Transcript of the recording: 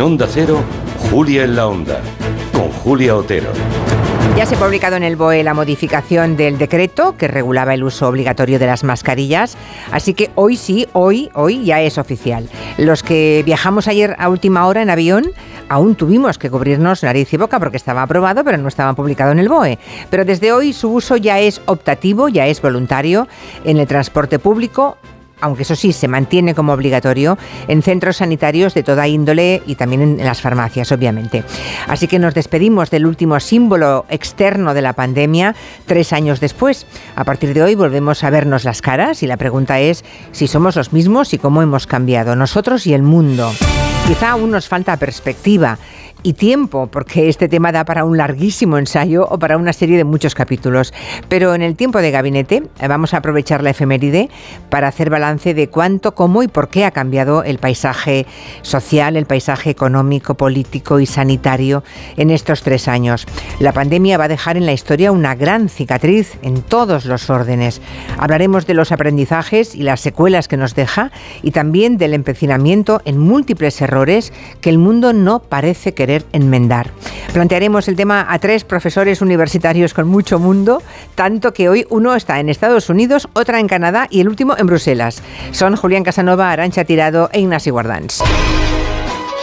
Onda Cero, Julia en la Onda, con Julia Otero. Ya se ha publicado en el BOE la modificación del decreto que regulaba el uso obligatorio de las mascarillas, así que hoy sí, hoy, hoy ya es oficial. Los que viajamos ayer a última hora en avión aún tuvimos que cubrirnos nariz y boca porque estaba aprobado, pero no estaba publicado en el BOE. Pero desde hoy su uso ya es optativo, ya es voluntario en el transporte público, aunque eso sí, se mantiene como obligatorio en centros sanitarios de toda índole y también en las farmacias, obviamente. Así que nos despedimos del último símbolo externo de la pandemia tres años después. A partir de hoy volvemos a vernos las caras y la pregunta es si somos los mismos y cómo hemos cambiado nosotros y el mundo. Quizá aún nos falta perspectiva y tiempo, porque este tema da para un larguísimo ensayo o para una serie de muchos capítulos. Pero en el tiempo de gabinete eh, vamos a aprovechar la efeméride para hacer balance de cuánto, cómo y por qué ha cambiado el paisaje social, el paisaje económico, político y sanitario en estos tres años. La pandemia va a dejar en la historia una gran cicatriz en todos los órdenes. Hablaremos de los aprendizajes y las secuelas que nos deja y también del empecinamiento en múltiples que el mundo no parece querer enmendar. Plantearemos el tema a tres profesores universitarios con mucho mundo, tanto que hoy uno está en Estados Unidos, otra en Canadá y el último en Bruselas. Son Julián Casanova, Arancha Tirado e Ignacio Guardans.